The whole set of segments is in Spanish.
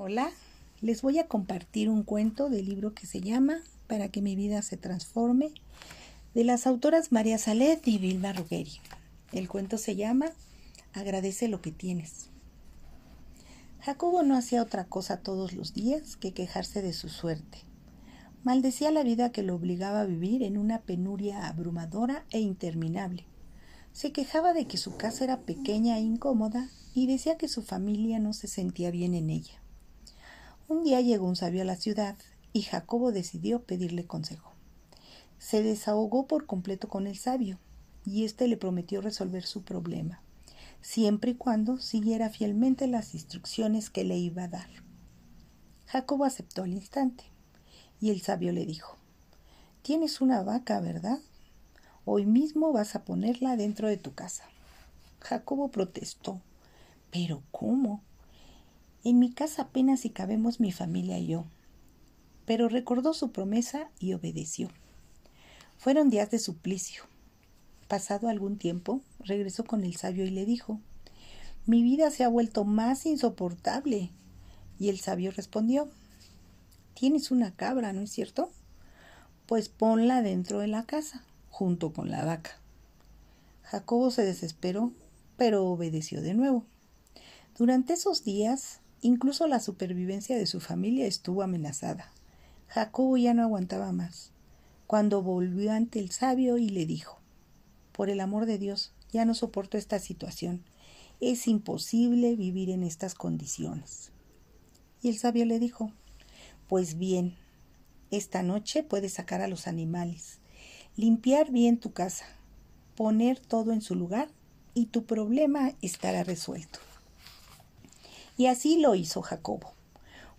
Hola, les voy a compartir un cuento del libro que se llama Para que mi vida se transforme de las autoras María Salet y Vilma Ruggeri. El cuento se llama Agradece lo que tienes. Jacobo no hacía otra cosa todos los días que quejarse de su suerte. Maldecía la vida que lo obligaba a vivir en una penuria abrumadora e interminable. Se quejaba de que su casa era pequeña e incómoda y decía que su familia no se sentía bien en ella. Un día llegó un sabio a la ciudad y Jacobo decidió pedirle consejo. Se desahogó por completo con el sabio y éste le prometió resolver su problema, siempre y cuando siguiera fielmente las instrucciones que le iba a dar. Jacobo aceptó al instante y el sabio le dijo, Tienes una vaca, ¿verdad? Hoy mismo vas a ponerla dentro de tu casa. Jacobo protestó. ¿Pero cómo? En mi casa apenas si cabemos mi familia y yo. Pero recordó su promesa y obedeció. Fueron días de suplicio. Pasado algún tiempo, regresó con el sabio y le dijo, Mi vida se ha vuelto más insoportable. Y el sabio respondió, Tienes una cabra, ¿no es cierto? Pues ponla dentro de la casa junto con la vaca. Jacobo se desesperó, pero obedeció de nuevo. Durante esos días, incluso la supervivencia de su familia estuvo amenazada. Jacobo ya no aguantaba más, cuando volvió ante el sabio y le dijo, Por el amor de Dios, ya no soporto esta situación. Es imposible vivir en estas condiciones. Y el sabio le dijo, Pues bien, esta noche puedes sacar a los animales limpiar bien tu casa, poner todo en su lugar y tu problema estará resuelto. Y así lo hizo Jacobo.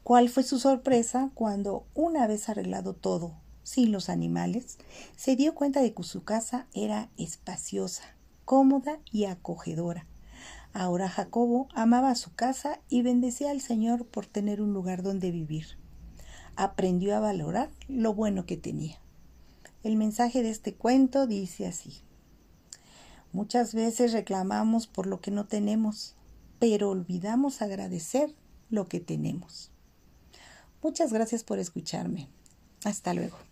¿Cuál fue su sorpresa cuando, una vez arreglado todo, sin los animales, se dio cuenta de que su casa era espaciosa, cómoda y acogedora? Ahora Jacobo amaba su casa y bendecía al Señor por tener un lugar donde vivir. Aprendió a valorar lo bueno que tenía. El mensaje de este cuento dice así. Muchas veces reclamamos por lo que no tenemos, pero olvidamos agradecer lo que tenemos. Muchas gracias por escucharme. Hasta luego.